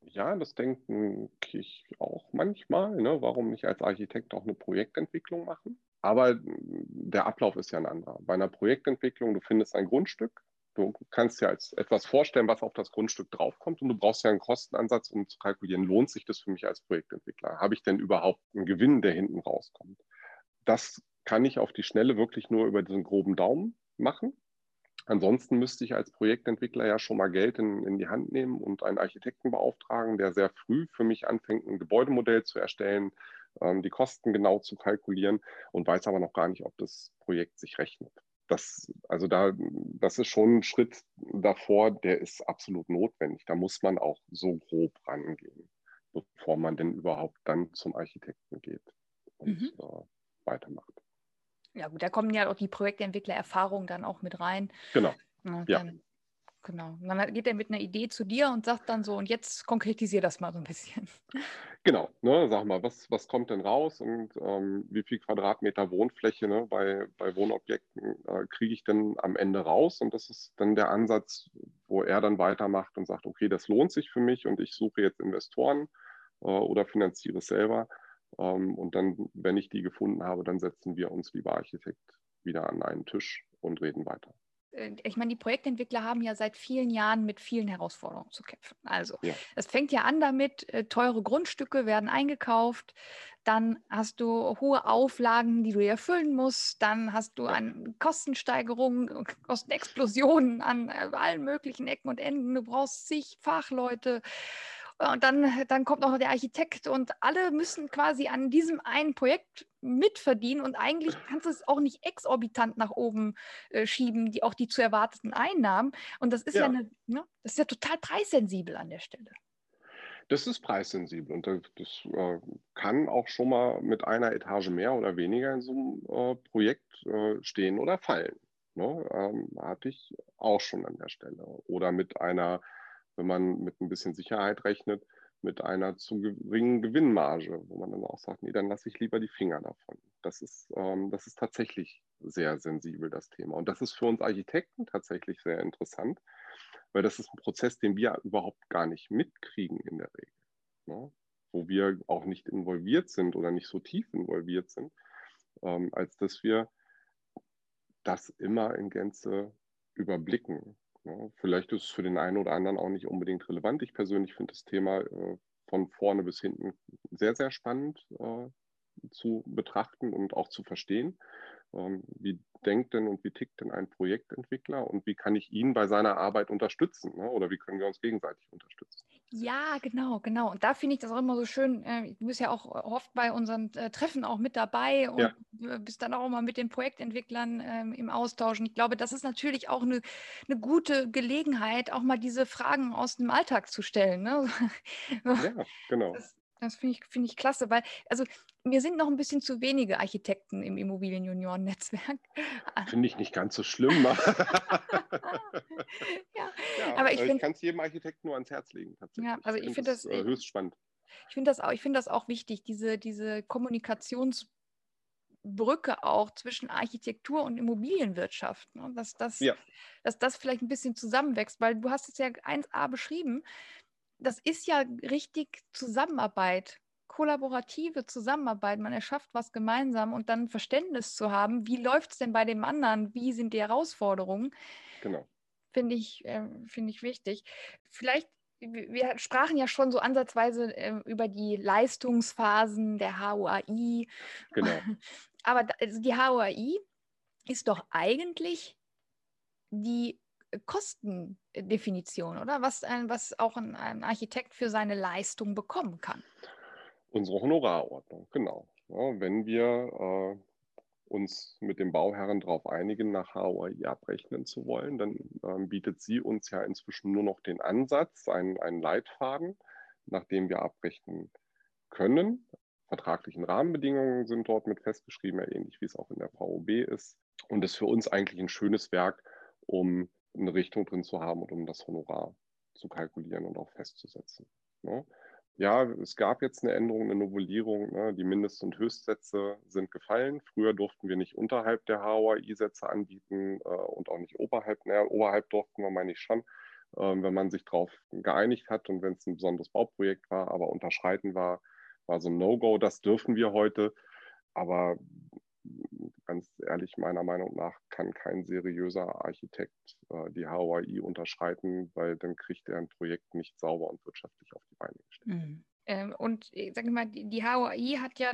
Ja, das denke ich auch manchmal. Ne? Warum nicht als Architekt auch eine Projektentwicklung machen? Aber der Ablauf ist ja ein anderer. Bei einer Projektentwicklung, du findest ein Grundstück, du kannst dir als etwas vorstellen, was auf das Grundstück draufkommt und du brauchst ja einen Kostenansatz, um zu kalkulieren, lohnt sich das für mich als Projektentwickler? Habe ich denn überhaupt einen Gewinn, der hinten rauskommt? Das kann ich auf die Schnelle wirklich nur über diesen groben Daumen machen. Ansonsten müsste ich als Projektentwickler ja schon mal Geld in, in, die Hand nehmen und einen Architekten beauftragen, der sehr früh für mich anfängt, ein Gebäudemodell zu erstellen, ähm, die Kosten genau zu kalkulieren und weiß aber noch gar nicht, ob das Projekt sich rechnet. Das, also da, das ist schon ein Schritt davor, der ist absolut notwendig. Da muss man auch so grob rangehen, bevor man denn überhaupt dann zum Architekten geht und mhm. äh, weitermacht. Ja gut, da kommen ja auch die Projektentwickler-Erfahrungen dann auch mit rein. Genau. Ja, ja. Genau. Und dann geht er mit einer Idee zu dir und sagt dann so, und jetzt konkretisier das mal so ein bisschen. Genau, ne, sag mal, was, was kommt denn raus und ähm, wie viel Quadratmeter Wohnfläche ne, bei, bei Wohnobjekten äh, kriege ich denn am Ende raus? Und das ist dann der Ansatz, wo er dann weitermacht und sagt, okay, das lohnt sich für mich und ich suche jetzt Investoren äh, oder finanziere es selber. Ähm, und dann, wenn ich die gefunden habe, dann setzen wir uns, lieber Architekt, wieder an einen Tisch und reden weiter. Äh, ich meine, die Projektentwickler haben ja seit vielen Jahren mit vielen Herausforderungen zu kämpfen. Also, ja. es fängt ja an damit, äh, teure Grundstücke werden eingekauft, dann hast du hohe Auflagen, die du erfüllen musst, dann hast du an Kostensteigerungen, Kostenexplosionen an äh, allen möglichen Ecken und Enden. Du brauchst zig Fachleute. Und dann, dann kommt noch der Architekt und alle müssen quasi an diesem einen Projekt mitverdienen und eigentlich kannst du es auch nicht exorbitant nach oben äh, schieben, die auch die zu erwarteten Einnahmen. Und das ist ja, ja eine, ne, das ist ja total preissensibel an der Stelle. Das ist preissensibel und das, das äh, kann auch schon mal mit einer Etage mehr oder weniger in so einem äh, Projekt äh, stehen oder fallen. Ne? Ähm, hatte ich auch schon an der Stelle. Oder mit einer wenn man mit ein bisschen Sicherheit rechnet, mit einer zu geringen Gewinnmarge, wo man dann auch sagt, nee, dann lasse ich lieber die Finger davon. Das ist, ähm, das ist tatsächlich sehr sensibel, das Thema. Und das ist für uns Architekten tatsächlich sehr interessant, weil das ist ein Prozess, den wir überhaupt gar nicht mitkriegen in der Regel. Ne? Wo wir auch nicht involviert sind oder nicht so tief involviert sind, ähm, als dass wir das immer in Gänze überblicken. Vielleicht ist es für den einen oder anderen auch nicht unbedingt relevant. Ich persönlich finde das Thema äh, von vorne bis hinten sehr, sehr spannend äh, zu betrachten und auch zu verstehen. Ähm, wie denkt denn und wie tickt denn ein Projektentwickler und wie kann ich ihn bei seiner Arbeit unterstützen ne? oder wie können wir uns gegenseitig unterstützen? Ja, genau, genau. Und da finde ich das auch immer so schön. Äh, du bist ja auch oft bei unseren äh, Treffen auch mit dabei und ja. bist dann auch immer mit den Projektentwicklern ähm, im Austausch. Und ich glaube, das ist natürlich auch eine, eine gute Gelegenheit, auch mal diese Fragen aus dem Alltag zu stellen. Ne? Ja, genau. Das, Das finde ich, find ich klasse, weil, also wir sind noch ein bisschen zu wenige Architekten im Immobilienjunioren-Netzwerk. Finde ich nicht ganz so schlimm. ja. ja. aber ich, ich kann es jedem Architekten nur ans Herz legen. Ja, also ich, ich finde das, äh, höchst spannend. Ich finde das, auch, find das auch wichtig, diese, diese Kommunikationsbrücke auch zwischen Architektur und Immobilienwirtschaft, ne? dass, das, ja. dass das vielleicht ein bisschen zusammenwächst, weil du hast es ja 1a beschrieben, das ist ja richtig Zusammenarbeit, kollaborative Zusammenarbeit. Man erschafft was gemeinsam und dann Verständnis zu haben, wie läuft es denn bei dem anderen, wie sind die Herausforderungen. Genau. Finde ich, äh, find ich wichtig. Vielleicht, wir sprachen ja schon so ansatzweise äh, über die Leistungsphasen der HUAI. Genau. Aber also die HUAI ist doch eigentlich die Kostendefinition, oder? Was, ein, was auch ein, ein Architekt für seine Leistung bekommen kann. Unsere Honorarordnung, genau. Ja, wenn wir äh, uns mit dem Bauherren darauf einigen, nach HOI abrechnen zu wollen, dann äh, bietet sie uns ja inzwischen nur noch den Ansatz, einen, einen Leitfaden, nach dem wir abrechnen können. Vertraglichen Rahmenbedingungen sind dort mit festgeschrieben, ähnlich wie es auch in der VOB ist. Und ist für uns eigentlich ein schönes Werk, um eine Richtung drin zu haben und um das Honorar zu kalkulieren und auch festzusetzen. Ne? Ja, es gab jetzt eine Änderung, eine Novellierung. Ne? Die Mindest- und Höchstsätze sind gefallen. Früher durften wir nicht unterhalb der HOI-Sätze anbieten äh, und auch nicht oberhalb. Naja, oberhalb durften wir, meine ich schon, äh, wenn man sich darauf geeinigt hat und wenn es ein besonderes Bauprojekt war, aber unterschreiten war, war so ein No-Go. Das dürfen wir heute. Aber ganz ehrlich, meiner Meinung nach kann kein seriöser Architekt äh, die HOI unterschreiten, weil dann kriegt er ein Projekt nicht sauber und wirtschaftlich auf die Beine gestellt. Mhm. Ähm, und äh, sag ich mal, die, die HOI hat ja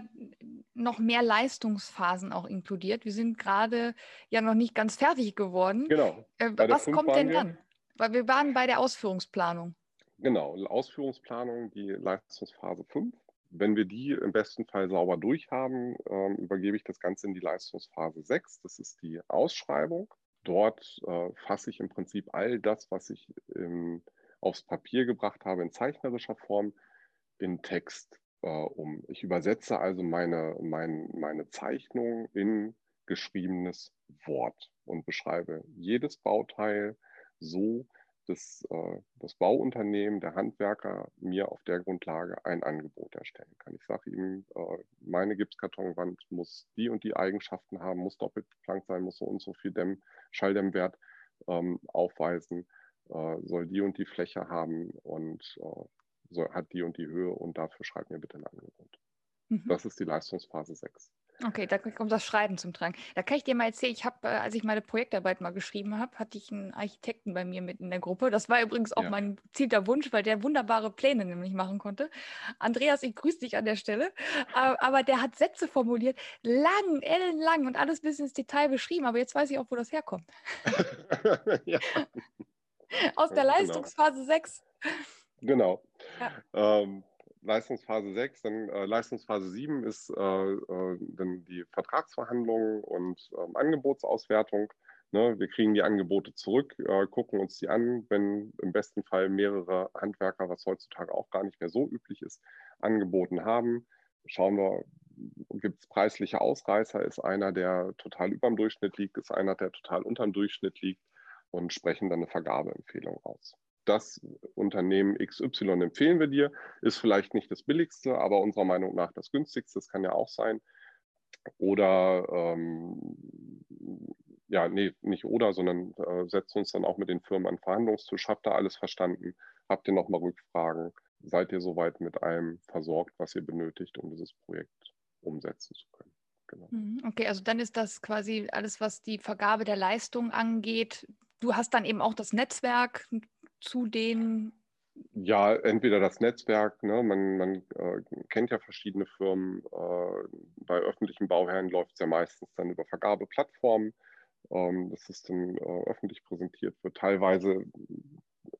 noch mehr Leistungsphasen auch inkludiert. Wir sind gerade ja noch nicht ganz fertig geworden. Genau. Äh, was kommt denn dann? Weil wir waren bei der Ausführungsplanung. Genau, Ausführungsplanung, die Leistungsphase 5 wenn wir die im besten Fall sauber durchhaben, ähm, übergebe ich das Ganze in die Leistungsphase 6. Das ist die Ausschreibung. Dort äh, fasse ich im Prinzip all das, was ich ähm, aufs Papier gebracht habe, in zeichnerischer Form, in Text äh, um. Ich übersetze also meine, mein, meine Zeichnung in geschriebenes Wort und beschreibe jedes Bauteil so, das, äh, das Bauunternehmen, der Handwerker mir auf der Grundlage ein Angebot erstellen kann. Ich sage ihm, äh, meine Gipskartonwand muss die und die Eigenschaften haben, muss doppelt beplankt sein, muss so und so viel Dämm, Schalldämmwert ähm, aufweisen, äh, soll die und die Fläche haben und äh, soll, hat die und die Höhe und dafür schreibt mir bitte ein Angebot. Mhm. Das ist die Leistungsphase 6. Okay, da kommt das Schreiben zum Tragen. Da kann ich dir mal erzählen, ich habe, äh, als ich meine Projektarbeit mal geschrieben habe, hatte ich einen Architekten bei mir mit in der Gruppe. Das war übrigens auch ja. mein zielter Wunsch, weil der wunderbare Pläne nämlich machen konnte. Andreas, ich grüße dich an der Stelle. Aber der hat Sätze formuliert, lang, ellenlang und alles bis ins Detail beschrieben. Aber jetzt weiß ich auch, wo das herkommt. ja. Aus der genau. Leistungsphase 6. Genau. Ja. Ähm, Leistungsphase 6, dann äh, Leistungsphase 7 ist äh, äh, dann die Vertragsverhandlungen und ähm, Angebotsauswertung. Ne? Wir kriegen die Angebote zurück, äh, gucken uns die an, wenn im besten Fall mehrere Handwerker, was heutzutage auch gar nicht mehr so üblich ist, angeboten haben. Schauen wir, gibt es preisliche Ausreißer? Ist einer, der total über dem Durchschnitt liegt? Ist einer, der total unter dem Durchschnitt liegt? Und sprechen dann eine Vergabeempfehlung aus das Unternehmen XY empfehlen wir dir, ist vielleicht nicht das billigste, aber unserer Meinung nach das günstigste, das kann ja auch sein. Oder, ähm, ja, nee, nicht oder, sondern äh, setzt uns dann auch mit den Firmen an Verhandlungstisch. Habt ihr alles verstanden? Habt ihr nochmal Rückfragen? Seid ihr soweit mit allem versorgt, was ihr benötigt, um dieses Projekt umsetzen zu können? Genau. Mhm, okay, also dann ist das quasi alles, was die Vergabe der Leistung angeht. Du hast dann eben auch das Netzwerk, zu den? Ja, entweder das Netzwerk, ne? man, man äh, kennt ja verschiedene Firmen. Äh, bei öffentlichen Bauherren läuft es ja meistens dann über Vergabeplattformen, ähm, dass es dann äh, öffentlich präsentiert wird. Teilweise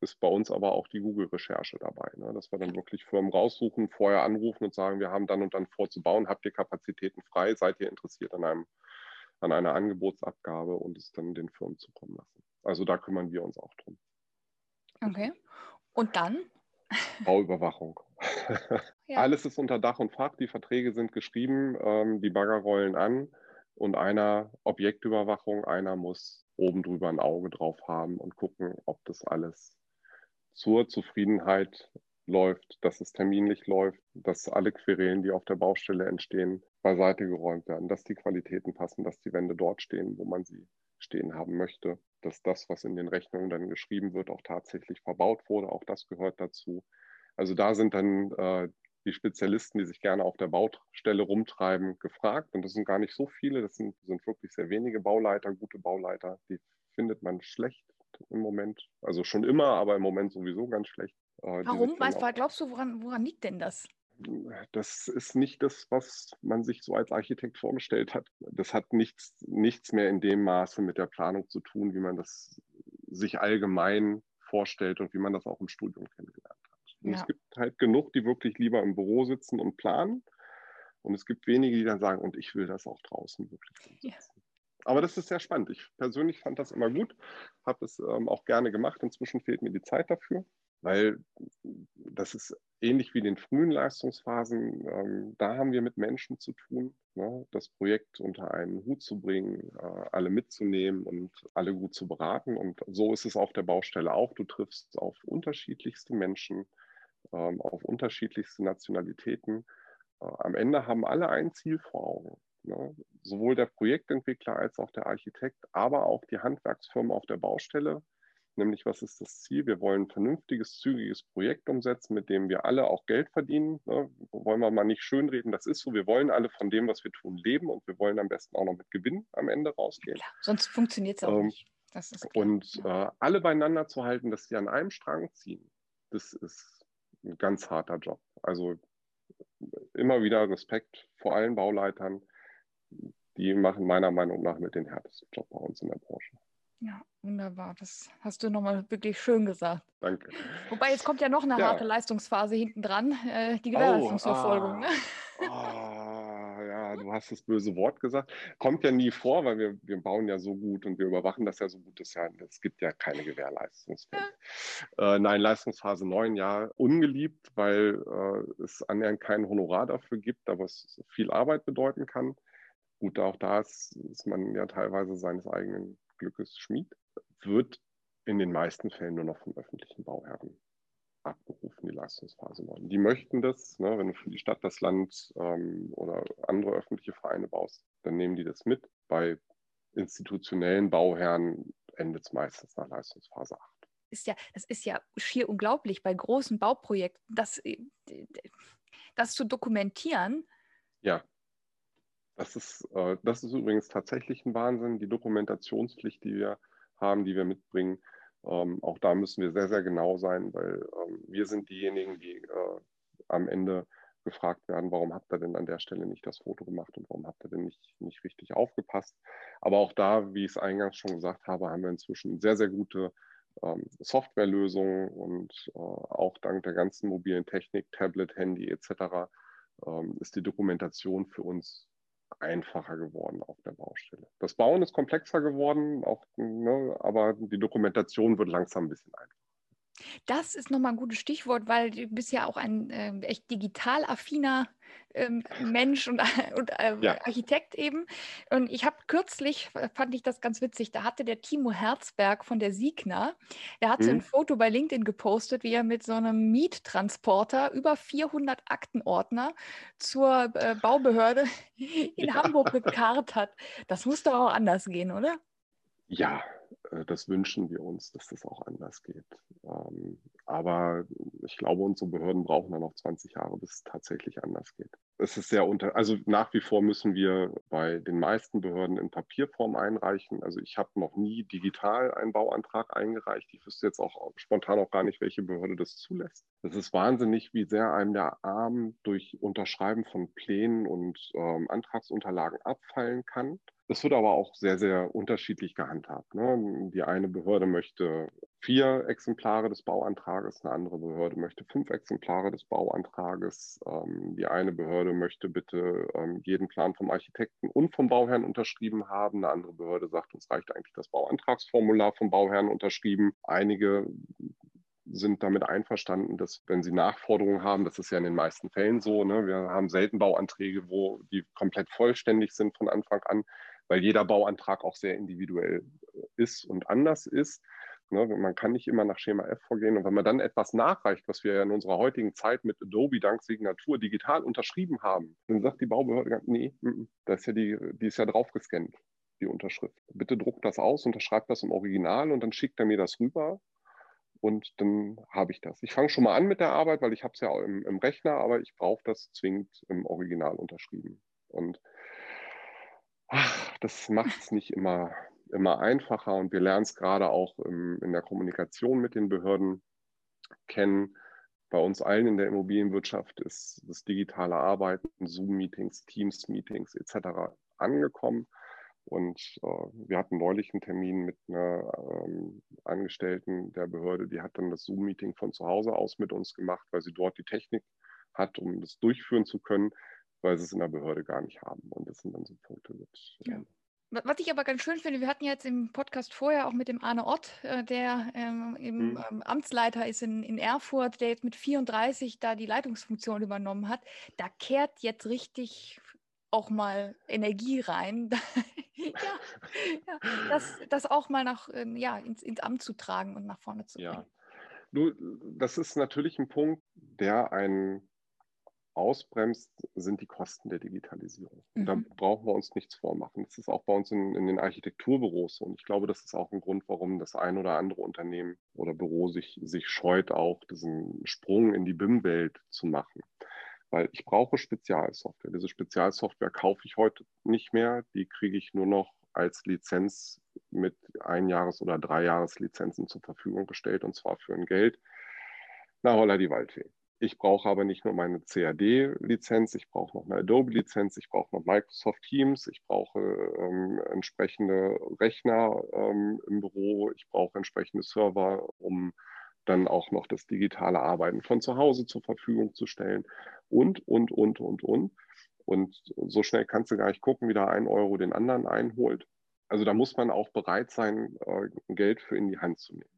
ist bei uns aber auch die Google-Recherche dabei, ne? dass wir dann wirklich Firmen raussuchen, vorher anrufen und sagen, wir haben dann und dann vorzubauen, habt ihr Kapazitäten frei, seid ihr interessiert an einem an einer Angebotsabgabe und es dann den Firmen zukommen lassen. Also da kümmern wir uns auch drum. Okay. Und dann? Bauüberwachung. Ja. Alles ist unter Dach und Fach, die Verträge sind geschrieben, ähm, die Bagger rollen an und einer Objektüberwachung, einer muss oben drüber ein Auge drauf haben und gucken, ob das alles zur Zufriedenheit läuft, dass es terminlich läuft, dass alle Querelen, die auf der Baustelle entstehen, beiseite geräumt werden, dass die Qualitäten passen, dass die Wände dort stehen, wo man sie stehen haben möchte, dass das, was in den Rechnungen dann geschrieben wird, auch tatsächlich verbaut wurde. Auch das gehört dazu. Also da sind dann äh, die Spezialisten, die sich gerne auf der Baustelle rumtreiben, gefragt. Und das sind gar nicht so viele. Das sind, sind wirklich sehr wenige Bauleiter, gute Bauleiter. Die findet man schlecht im Moment. Also schon immer, aber im Moment sowieso ganz schlecht. Äh, Warum? Weißt, glaubst du, woran, woran liegt denn das? Das ist nicht das, was man sich so als Architekt vorgestellt hat. Das hat nichts, nichts mehr in dem Maße mit der Planung zu tun, wie man das sich allgemein vorstellt und wie man das auch im Studium kennengelernt hat. Und ja. es gibt halt genug, die wirklich lieber im Büro sitzen und planen. Und es gibt wenige, die dann sagen, und ich will das auch draußen wirklich ja. Aber das ist sehr spannend. Ich persönlich fand das immer gut, habe es ähm, auch gerne gemacht. Inzwischen fehlt mir die Zeit dafür, weil das ist ähnlich wie in den frühen Leistungsphasen. Ähm, da haben wir mit Menschen zu tun, ne? das Projekt unter einen Hut zu bringen, äh, alle mitzunehmen und alle gut zu beraten. Und so ist es auf der Baustelle auch. Du triffst auf unterschiedlichste Menschen, ähm, auf unterschiedlichste Nationalitäten. Äh, am Ende haben alle ein Ziel vor Augen. Ne? Sowohl der Projektentwickler als auch der Architekt, aber auch die Handwerksfirmen auf der Baustelle. Nämlich, was ist das Ziel? Wir wollen ein vernünftiges, zügiges Projekt umsetzen, mit dem wir alle auch Geld verdienen. Ne? Wollen wir mal nicht schönreden, das ist so. Wir wollen alle von dem, was wir tun, leben und wir wollen am besten auch noch mit Gewinn am Ende rausgehen. Klar, sonst funktioniert es auch ähm, nicht. und äh, alle beieinander zu halten, dass sie an einem Strang ziehen, das ist ein ganz harter Job. Also immer wieder Respekt vor allen Bauleitern. Die machen meiner Meinung nach mit den härtesten Job bei uns in der Branche. Ja, wunderbar. Das hast du nochmal wirklich schön gesagt. Danke. Wobei jetzt kommt ja noch eine ja. harte Leistungsphase hinten dran, äh, die Gewährleistungsverfolgung. Oh, ah, ah, ja, du hast das böse Wort gesagt. Kommt ja nie vor, weil wir, wir bauen ja so gut und wir überwachen das ja so gut. Das ja, es gibt ja keine Gewährleistungsfälle. Ja. Äh, nein, Leistungsphase 9, ja, ungeliebt, weil äh, es annähernd kein Honorar dafür gibt, aber es viel Arbeit bedeuten kann. Gut, auch da ist, ist man ja teilweise seines eigenen Glückes Schmied, wird in den meisten Fällen nur noch vom öffentlichen Bauherren abgerufen, die Leistungsphase 9. Die möchten das, ne, wenn du für die Stadt, das Land ähm, oder andere öffentliche Vereine baust, dann nehmen die das mit. Bei institutionellen Bauherren endet es meistens nach Leistungsphase 8. Ist ja, das ist ja schier unglaublich bei großen Bauprojekten, das, äh, das zu dokumentieren. Ja, das ist, äh, das ist übrigens tatsächlich ein Wahnsinn, die Dokumentationspflicht, die wir haben, die wir mitbringen. Ähm, auch da müssen wir sehr, sehr genau sein, weil ähm, wir sind diejenigen, die äh, am Ende gefragt werden, warum habt ihr denn an der Stelle nicht das Foto gemacht und warum habt ihr denn nicht, nicht richtig aufgepasst. Aber auch da, wie ich es eingangs schon gesagt habe, haben wir inzwischen sehr, sehr gute ähm, Softwarelösungen und äh, auch dank der ganzen mobilen Technik, Tablet, Handy etc. Ähm, ist die Dokumentation für uns einfacher geworden auf der Baustelle. Das Bauen ist komplexer geworden, auch, ne, aber die Dokumentation wird langsam ein bisschen einfacher. Das ist nochmal ein gutes Stichwort, weil du bist ja auch ein äh, echt digital affiner ähm, Mensch und, und äh, ja. Architekt eben. Und ich habe kürzlich, fand ich das ganz witzig, da hatte der Timo Herzberg von der Siegner, der hat mhm. ein Foto bei LinkedIn gepostet, wie er mit so einem Miettransporter über 400 Aktenordner zur äh, Baubehörde in ja. Hamburg gekarrt hat. Das muss doch auch anders gehen, oder? Ja, das wünschen wir uns, dass das auch anders geht. Ähm, aber ich glaube, unsere Behörden brauchen dann noch 20 Jahre, bis es tatsächlich anders geht. Es ist sehr unter, also nach wie vor müssen wir bei den meisten Behörden in Papierform einreichen. Also ich habe noch nie digital einen Bauantrag eingereicht. Ich wüsste jetzt auch spontan auch gar nicht, welche Behörde das zulässt. Es ist wahnsinnig, wie sehr einem der Arm durch Unterschreiben von Plänen und ähm, Antragsunterlagen abfallen kann. Das wird aber auch sehr, sehr unterschiedlich gehandhabt. Ne? Die eine Behörde möchte vier Exemplare des Bauantrages, eine andere Behörde möchte fünf Exemplare des Bauantrages. Ähm, die eine Behörde möchte bitte ähm, jeden Plan vom Architekten und vom Bauherrn unterschrieben haben. Eine andere Behörde sagt, uns reicht eigentlich das Bauantragsformular vom Bauherrn unterschrieben. Einige sind damit einverstanden, dass wenn sie Nachforderungen haben, das ist ja in den meisten Fällen so, ne, wir haben selten Bauanträge, wo die komplett vollständig sind von Anfang an, weil jeder Bauantrag auch sehr individuell äh, ist und anders ist. Ne, man kann nicht immer nach Schema F vorgehen. Und wenn man dann etwas nachreicht, was wir ja in unserer heutigen Zeit mit Adobe dank Signatur digital unterschrieben haben, dann sagt die Baubehörde, nee, da ist ja die, die ist ja draufgescannt, die Unterschrift. Bitte druckt das aus, unterschreibt das im Original und dann schickt er mir das rüber und dann habe ich das. Ich fange schon mal an mit der Arbeit, weil ich habe es ja im, im Rechner, aber ich brauche das zwingend im Original unterschrieben. Und ach, das macht es nicht immer, immer einfacher und wir lernen es gerade auch im, in der Kommunikation mit den Behörden kennen. Bei uns allen in der Immobilienwirtschaft ist das digitale Arbeiten, Zoom-Meetings, Teams-Meetings etc. angekommen. Und äh, wir hatten neulich einen Termin mit einer ähm, Angestellten der Behörde, die hat dann das Zoom-Meeting von zu Hause aus mit uns gemacht, weil sie dort die Technik hat, um das durchführen zu können, weil sie es in der Behörde gar nicht haben. Und das sind dann so Punkte mit. Ja. Was ich aber ganz schön finde, wir hatten jetzt im Podcast vorher auch mit dem Arne Ott, äh, der ähm, im, hm. ähm, Amtsleiter ist in, in Erfurt, der jetzt mit 34 da die Leitungsfunktion übernommen hat. Da kehrt jetzt richtig auch mal Energie rein, ja, ja, das, das auch mal nach, ähm, ja, ins, ins Amt zu tragen und nach vorne zu bringen. Ja. Du, das ist natürlich ein Punkt, der einen ausbremst, sind die Kosten der Digitalisierung. Mhm. Da brauchen wir uns nichts vormachen. Das ist auch bei uns in, in, den Architekturbüros so. Und ich glaube, das ist auch ein Grund, warum das ein oder andere Unternehmen oder Büro sich, sich scheut, auch diesen Sprung in die BIM-Welt zu machen weil ich brauche Spezialsoftware. Diese Spezialsoftware kaufe ich heute nicht mehr. Die kriege ich nur noch als Lizenz mit Einjahres- oder Dreijahreslizenzen zur Verfügung gestellt und zwar für ein Geld. Na holla die Waldfee. Ich brauche aber nicht nur meine CAD-Lizenz, ich brauche noch eine Adobe-Lizenz, ich brauche noch Microsoft Teams, ich brauche ähm, entsprechende Rechner ähm, im Büro, ich brauche entsprechende Server, um dann auch noch das digitale Arbeiten von zu Hause zur Verfügung zu stellen und, und, und, und, und. Und so schnell kannst du gar nicht gucken, wie da ein Euro den anderen einholt. Also da muss man auch bereit sein, äh, Geld für in die Hand zu nehmen.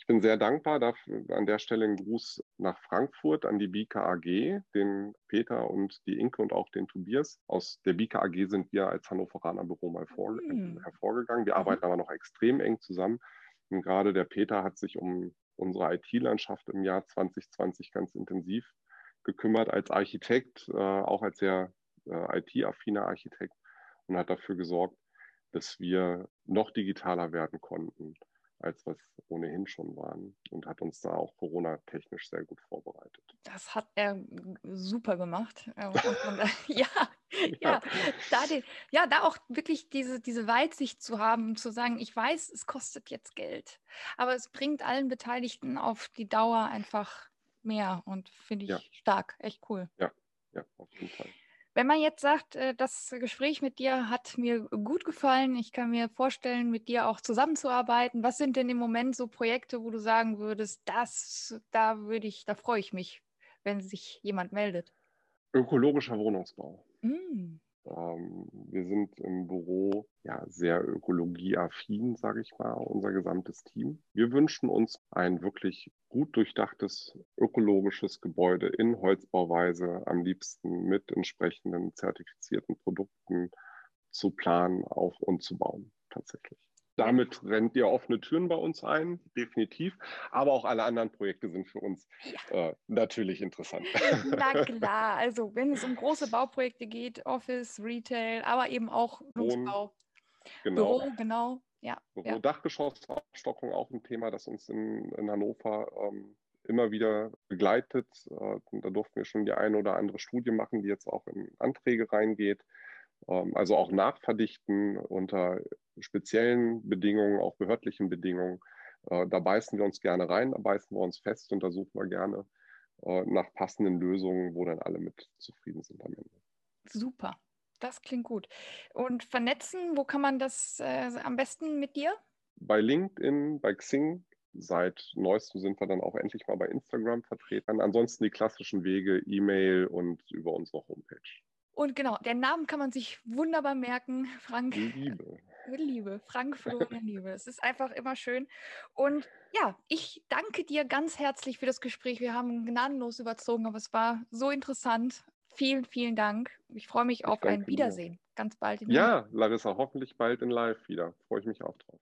Ich bin sehr dankbar dafür, an der Stelle ein Gruß nach Frankfurt an die Bika AG, den Peter und die Inke und auch den Tobias. Aus der Bika AG sind wir als Hannoveraner Büro mal vor, mhm. hervorgegangen. Wir arbeiten aber noch extrem eng zusammen. Und gerade der Peter hat sich um unsere IT-Landschaft im Jahr 2020 ganz intensiv gekümmert als Architekt, äh, auch als sehr äh, IT-affiner Architekt und hat dafür gesorgt, dass wir noch digitaler werden konnten, als was ohnehin schon waren und hat uns da auch Corona-technisch sehr gut vorbereitet. Das hat er super gemacht. ja, ja, da den, ja, da auch wirklich diese, diese Weitsicht zu haben, zu sagen, ich weiß, es kostet jetzt Geld, aber es bringt allen Beteiligten auf die Dauer einfach mehr und finde ich ja. stark, echt cool. Ja, ja, auf jeden Fall. Wenn man jetzt sagt, äh, das Gespräch mit dir hat mir gut gefallen, ich kann mir vorstellen, mit dir auch zusammenzuarbeiten. Was sind denn im Moment so Projekte, wo du sagen würdest, das, da würde ich, da freue ich mich, wenn sich jemand meldet? Ökologischer Wohnungsbau. Mm. Ähm, wir sind im Büro ja sehr ökologieaffin, sage ich mal, unser gesamtes Team. Wir wünschen uns ein wirklich gut durchdachtes ökologisches Gebäude in Holzbauweise, am liebsten mit entsprechenden zertifizierten Produkten zu planen, auf und zu bauen, tatsächlich. Damit rennt ihr offene Türen bei uns ein, definitiv. Aber auch alle anderen Projekte sind für uns ja. äh, natürlich interessant. Na klar, also wenn es um große Bauprojekte geht, Office, Retail, aber eben auch Wohnungsbau. Genau. Büro, genau. Ja, Büro, ja. Dachgeschossaufstockung auch ein Thema, das uns in, in Hannover ähm, immer wieder begleitet. Äh, da durften wir schon die eine oder andere Studie machen, die jetzt auch in Anträge reingeht. Ähm, also auch nachverdichten unter speziellen Bedingungen, auch behördlichen Bedingungen. Äh, da beißen wir uns gerne rein, da beißen wir uns fest und da suchen wir gerne äh, nach passenden Lösungen, wo dann alle mit zufrieden sind am Ende. Super, das klingt gut. Und vernetzen, wo kann man das äh, am besten mit dir? Bei LinkedIn, bei Xing. Seit neuestem sind wir dann auch endlich mal bei Instagram vertreten. Ansonsten die klassischen Wege, E-Mail und über unsere Homepage. Und genau, der Namen kann man sich wunderbar merken, Frank. Liebe. Liebe, Frank Florian Liebe. Es ist einfach immer schön. Und ja, ich danke dir ganz herzlich für das Gespräch. Wir haben gnadenlos überzogen, aber es war so interessant. Vielen, vielen Dank. Ich freue mich auf ein Wiedersehen. Dir. Ganz bald. ja, Larissa, hoffentlich bald in Live wieder. Freue ich mich auch drauf.